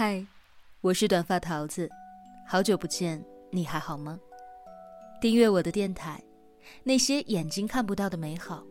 嗨，我是短发桃子，好久不见，你还好吗？订阅我的电台，那些眼睛看不到的美好，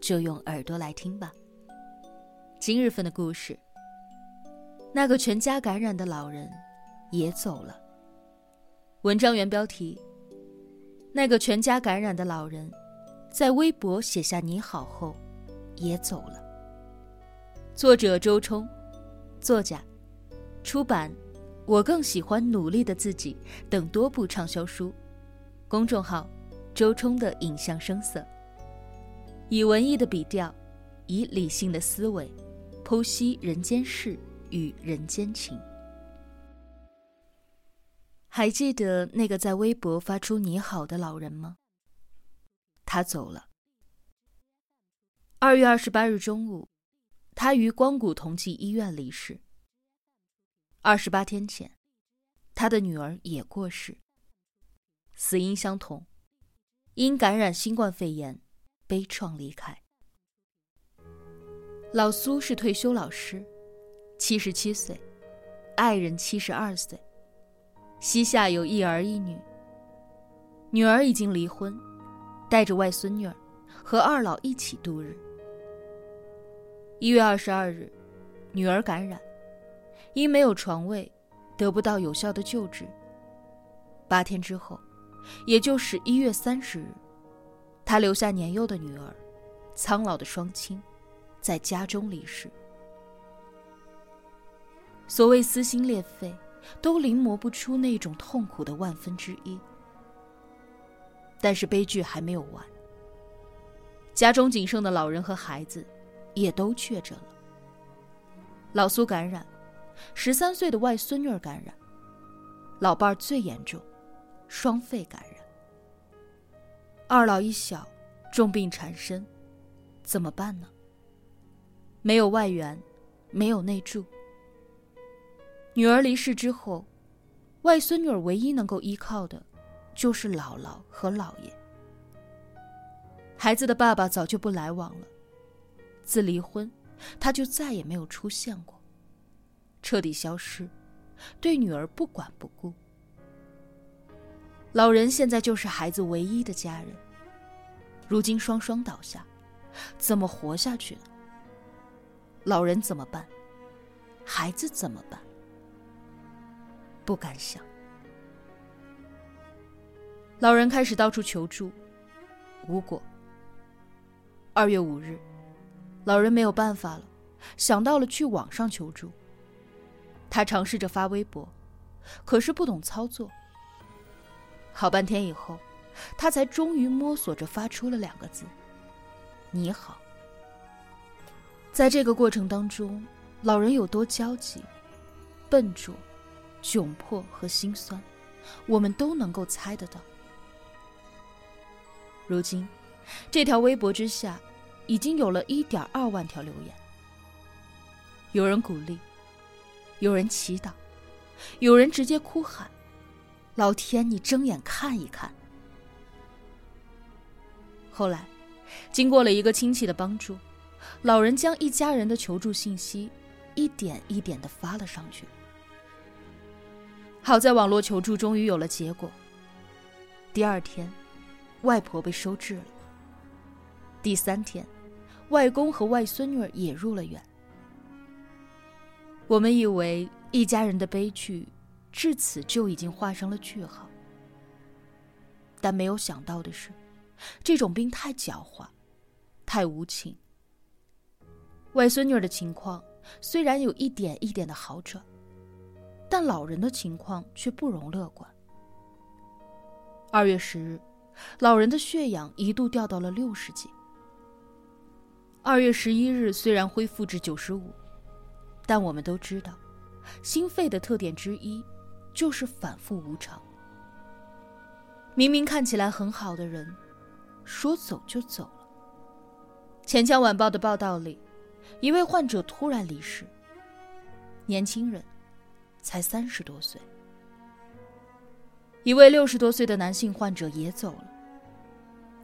就用耳朵来听吧。今日份的故事，那个全家感染的老人也走了。文章原标题：那个全家感染的老人，在微博写下你好后，也走了。作者周冲，作家。出版，我更喜欢努力的自己等多部畅销书。公众号，周冲的影像声色。以文艺的笔调，以理性的思维，剖析人间事与人间情。还记得那个在微博发出“你好”的老人吗？他走了。二月二十八日中午，他于光谷同济医院离世。二十八天前，他的女儿也过世，死因相同，因感染新冠肺炎，悲怆离开。老苏是退休老师，七十七岁，爱人七十二岁，膝下有一儿一女。女儿已经离婚，带着外孙女儿和二老一起度日。一月二十二日，女儿感染。因没有床位，得不到有效的救治。八天之后，也就是一月三十日，他留下年幼的女儿、苍老的双亲，在家中离世。所谓撕心裂肺，都临摹不出那种痛苦的万分之一。但是悲剧还没有完，家中仅剩的老人和孩子，也都确诊了。老苏感染。十三岁的外孙女感染，老伴儿最严重，双肺感染。二老一小，重病缠身，怎么办呢？没有外援，没有内助。女儿离世之后，外孙女儿唯一能够依靠的，就是姥姥和姥爷。孩子的爸爸早就不来往了，自离婚，他就再也没有出现过。彻底消失，对女儿不管不顾。老人现在就是孩子唯一的家人，如今双双倒下，怎么活下去呢？老人怎么办？孩子怎么办？不敢想。老人开始到处求助，无果。二月五日，老人没有办法了，想到了去网上求助。他尝试着发微博，可是不懂操作。好半天以后，他才终于摸索着发出了两个字：“你好。”在这个过程当中，老人有多焦急、笨拙、窘迫和心酸，我们都能够猜得到。如今，这条微博之下，已经有了一点二万条留言，有人鼓励。有人祈祷，有人直接哭喊：“老天，你睁眼看一看！”后来，经过了一个亲戚的帮助，老人将一家人的求助信息一点一点的发了上去。好在网络求助终于有了结果。第二天，外婆被收治了。第三天，外公和外孙女儿也入了院。我们以为一家人的悲剧至此就已经画上了句号，但没有想到的是，这种病太狡猾，太无情。外孙女的情况虽然有一点一点的好转，但老人的情况却不容乐观。二月十日，老人的血氧一度掉到了六十几。二月十一日，虽然恢复至九十五。但我们都知道，心肺的特点之一就是反复无常。明明看起来很好的人，说走就走了。钱江晚报的报道里，一位患者突然离世，年轻人，才三十多岁。一位六十多岁的男性患者也走了。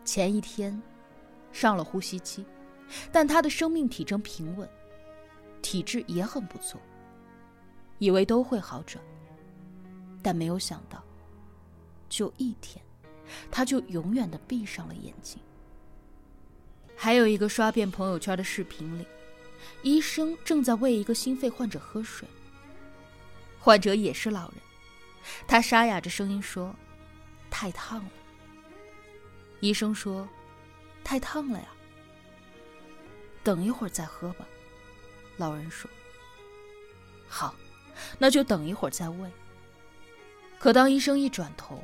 前一天，上了呼吸机，但他的生命体征平稳。体质也很不错。以为都会好转，但没有想到，就一天，他就永远的闭上了眼睛。还有一个刷遍朋友圈的视频里，医生正在喂一个心肺患者喝水。患者也是老人，他沙哑着声音说：“太烫了。”医生说：“太烫了呀。”等一会儿再喝吧，老人说。好，那就等一会儿再喂。可当医生一转头，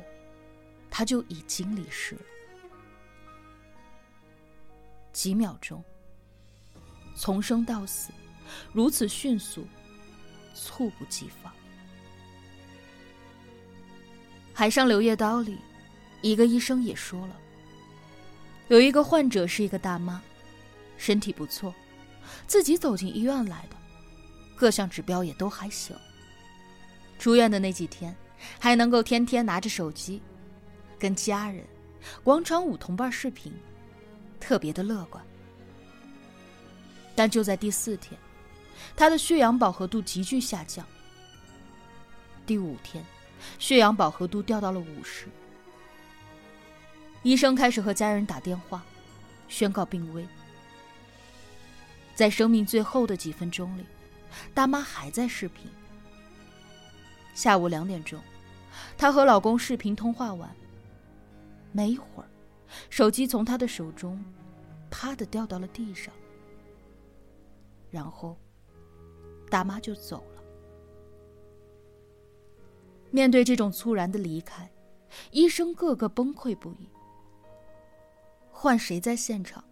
他就已经离世了。几秒钟，从生到死，如此迅速，猝不及防。《海上柳叶刀》里，一个医生也说了，有一个患者是一个大妈。身体不错，自己走进医院来的，各项指标也都还行。出院的那几天，还能够天天拿着手机，跟家人、广场舞同伴视频，特别的乐观。但就在第四天，他的血氧饱和度急剧下降。第五天，血氧饱和度掉到了五十。医生开始和家人打电话，宣告病危。在生命最后的几分钟里，大妈还在视频。下午两点钟，她和老公视频通话完，没一会儿，手机从她的手中啪的掉到了地上，然后大妈就走了。面对这种猝然的离开，医生个个崩溃不已。换谁在现场？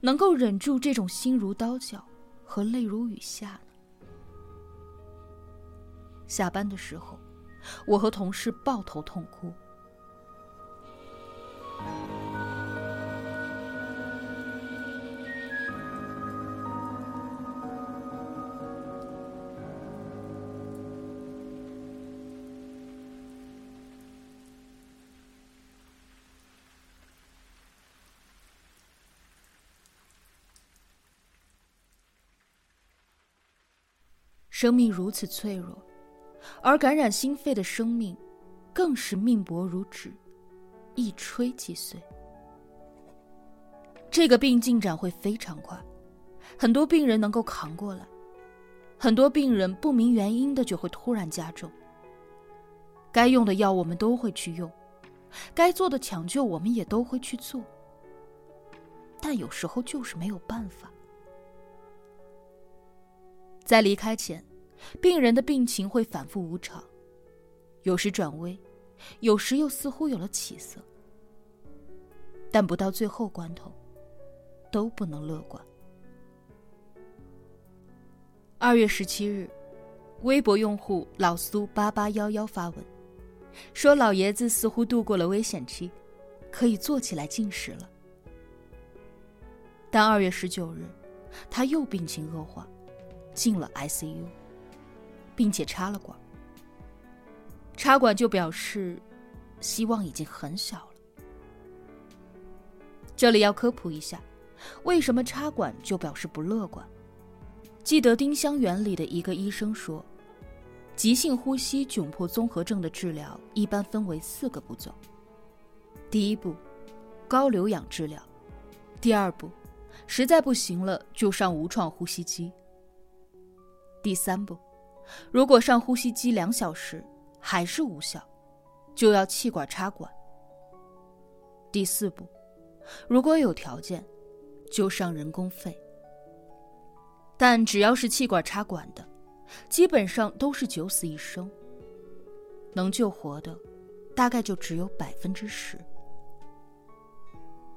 能够忍住这种心如刀绞和泪如雨下呢？下班的时候，我和同事抱头痛哭。生命如此脆弱，而感染心肺的生命，更是命薄如纸，一吹即碎。这个病进展会非常快，很多病人能够扛过来，很多病人不明原因的就会突然加重。该用的药我们都会去用，该做的抢救我们也都会去做，但有时候就是没有办法。在离开前。病人的病情会反复无常，有时转危，有时又似乎有了起色，但不到最后关头，都不能乐观。二月十七日，微博用户老苏八八幺幺发文，说老爷子似乎度过了危险期，可以坐起来进食了。但二月十九日，他又病情恶化，进了 ICU。并且插了管，插管就表示希望已经很小了。这里要科普一下，为什么插管就表示不乐观？记得丁香园里的一个医生说，急性呼吸窘迫综合症的治疗一般分为四个步骤：第一步，高流氧治疗；第二步，实在不行了就上无创呼吸机；第三步。如果上呼吸机两小时还是无效，就要气管插管。第四步，如果有条件，就上人工肺。但只要是气管插管的，基本上都是九死一生，能救活的大概就只有百分之十。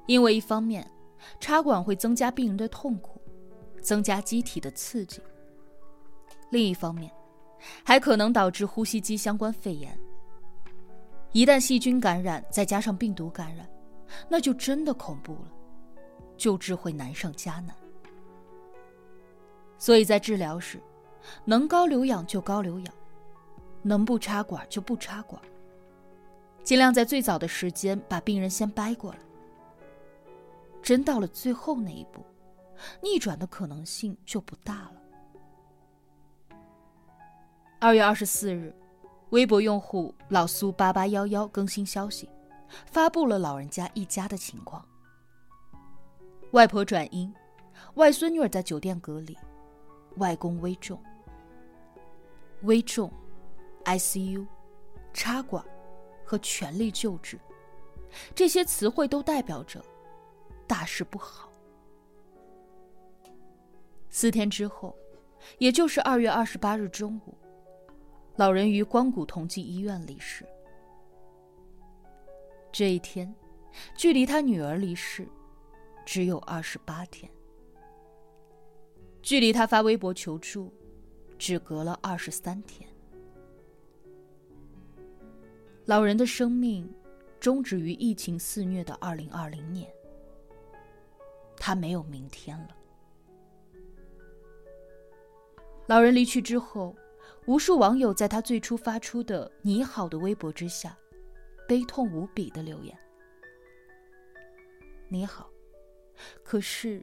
因为一方面，插管会增加病人的痛苦，增加机体的刺激；另一方面，还可能导致呼吸机相关肺炎。一旦细菌感染，再加上病毒感染，那就真的恐怖了，救治会难上加难。所以在治疗时，能高流氧就高流氧，能不插管就不插管，尽量在最早的时间把病人先掰过来。真到了最后那一步，逆转的可能性就不大了。二月二十四日，微博用户老苏八八幺幺更新消息，发布了老人家一家的情况：外婆转阴，外孙女儿在酒店隔离，外公危重。危重，ICU，插管和全力救治，这些词汇都代表着大事不好。四天之后，也就是二月二十八日中午，老人于光谷同济医院离世。这一天，距离他女儿离世只有二十八天，距离他发微博求助。只隔了二十三天，老人的生命终止于疫情肆虐的二零二零年。他没有明天了。老人离去之后，无数网友在他最初发出的“你好”的微博之下，悲痛无比的留言：“你好，可是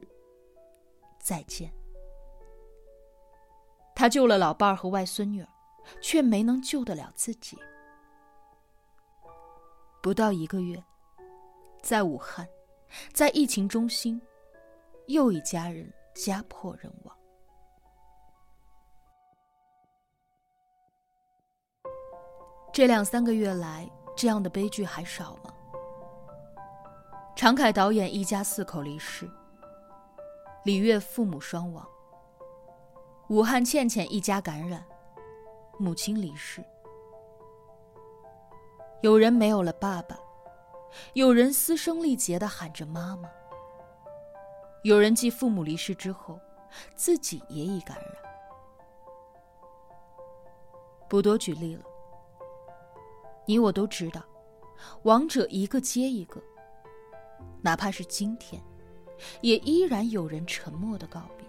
再见。”他救了老伴儿和外孙女，却没能救得了自己。不到一个月，在武汉，在疫情中心，又一家人家破人亡。这两三个月来，这样的悲剧还少吗？常凯导演一家四口离世，李月父母双亡。武汉倩倩一家感染，母亲离世。有人没有了爸爸，有人嘶声力竭的喊着妈妈。有人继父母离世之后，自己也已感染。不多举例了，你我都知道，王者一个接一个。哪怕是今天，也依然有人沉默的告别。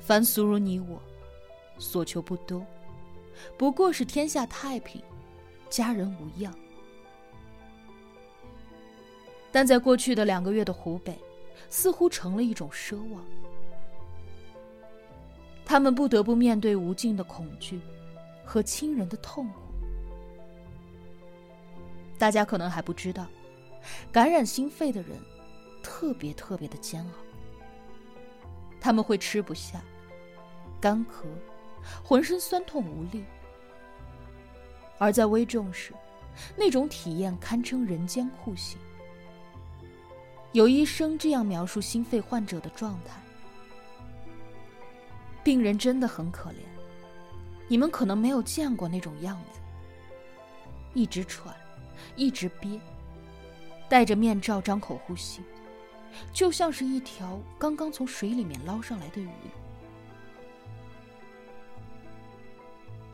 凡俗如你我，所求不多，不过是天下太平，家人无恙。但在过去的两个月的湖北，似乎成了一种奢望。他们不得不面对无尽的恐惧和亲人的痛苦。大家可能还不知道，感染心肺的人特别特别的煎熬，他们会吃不下。干咳，浑身酸痛无力，而在危重时，那种体验堪称人间酷刑。有医生这样描述心肺患者的状态：病人真的很可怜，你们可能没有见过那种样子，一直喘，一直憋，戴着面罩张口呼吸，就像是一条刚刚从水里面捞上来的鱼。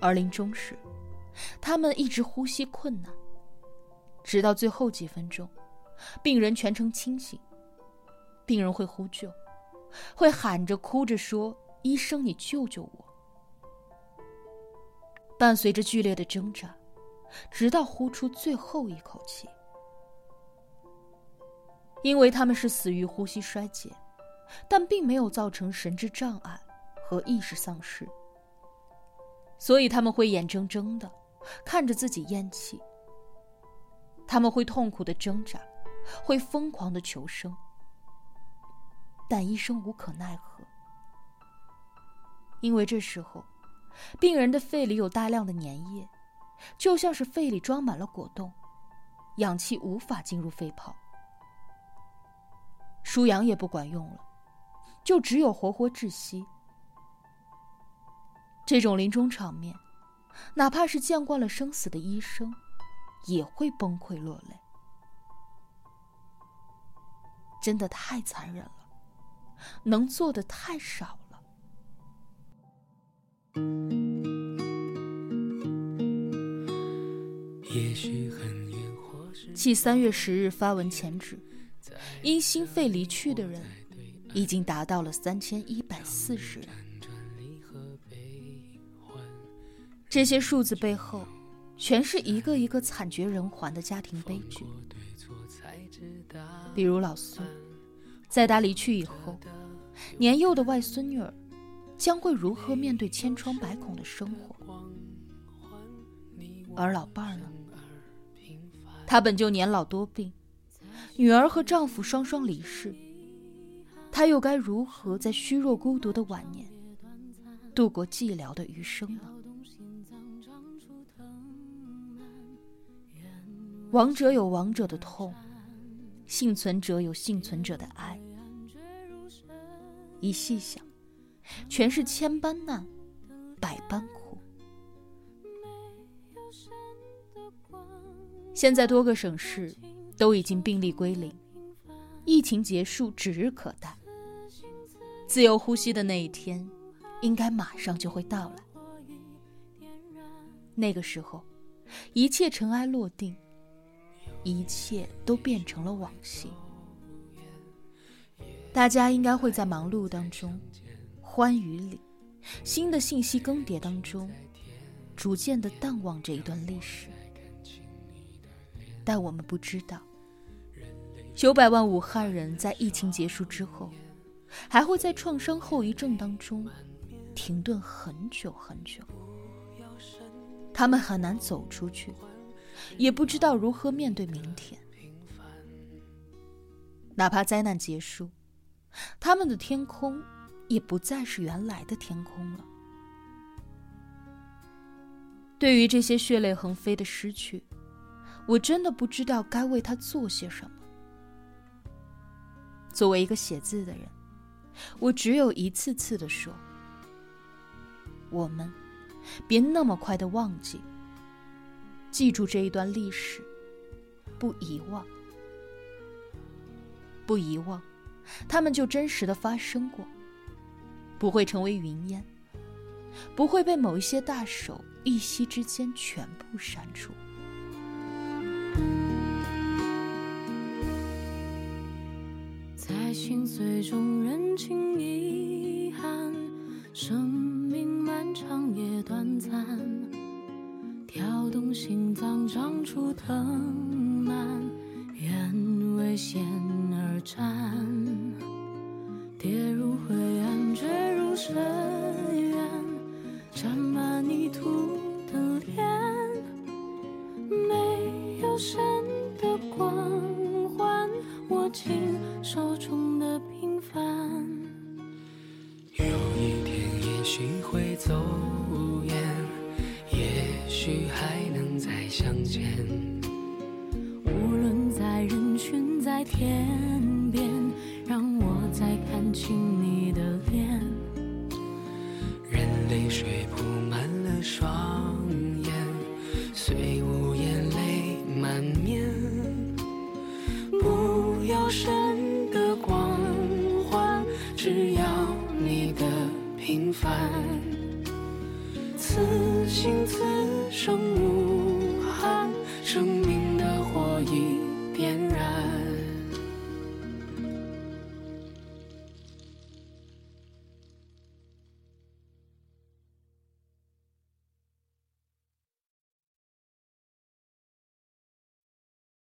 而临终时，他们一直呼吸困难，直到最后几分钟，病人全程清醒。病人会呼救，会喊着哭着说：“医生，你救救我！”伴随着剧烈的挣扎，直到呼出最后一口气。因为他们是死于呼吸衰竭，但并没有造成神志障碍和意识丧失。所以他们会眼睁睁的看着自己咽气，他们会痛苦的挣扎，会疯狂的求生，但医生无可奈何，因为这时候，病人的肺里有大量的粘液，就像是肺里装满了果冻，氧气无法进入肺泡，输氧也不管用了，就只有活活窒息。这种临终场面，哪怕是见惯了生死的医生，也会崩溃落泪。真的太残忍了，能做的太少了。继三月十日发文前指，因心肺离去的人，已经达到了三千一百四十人。这些数字背后，全是一个一个惨绝人寰的家庭悲剧。比如老孙，在他离去以后，年幼的外孙女儿将会如何面对千疮百孔的生活？而老伴儿呢？他本就年老多病，女儿和丈夫双双离世，他又该如何在虚弱孤独的晚年度过寂寥的余生呢？亡者有亡者的痛，幸存者有幸存者的爱。一细想，全是千般难，百般苦。现在多个省市都已经病例归零，疫情结束指日可待。自由呼吸的那一天，应该马上就会到来。那个时候，一切尘埃落定。一切都变成了往昔，大家应该会在忙碌当中、欢愉里、新的信息更迭当中，逐渐的淡忘这一段历史。但我们不知道，九百万武汉人在疫情结束之后，还会在创伤后遗症当中停顿很久很久，他们很难走出去。也不知道如何面对明天。哪怕灾难结束，他们的天空也不再是原来的天空了。对于这些血泪横飞的失去，我真的不知道该为他做些什么。作为一个写字的人，我只有一次次的说：“我们别那么快的忘记。”记住这一段历史，不遗忘，不遗忘，他们就真实的发生过，不会成为云烟，不会被某一些大手一夕之间全部删除。在心碎中认清遗憾，生命漫长也短暂。跳动心脏，长出藤蔓，愿为险而战。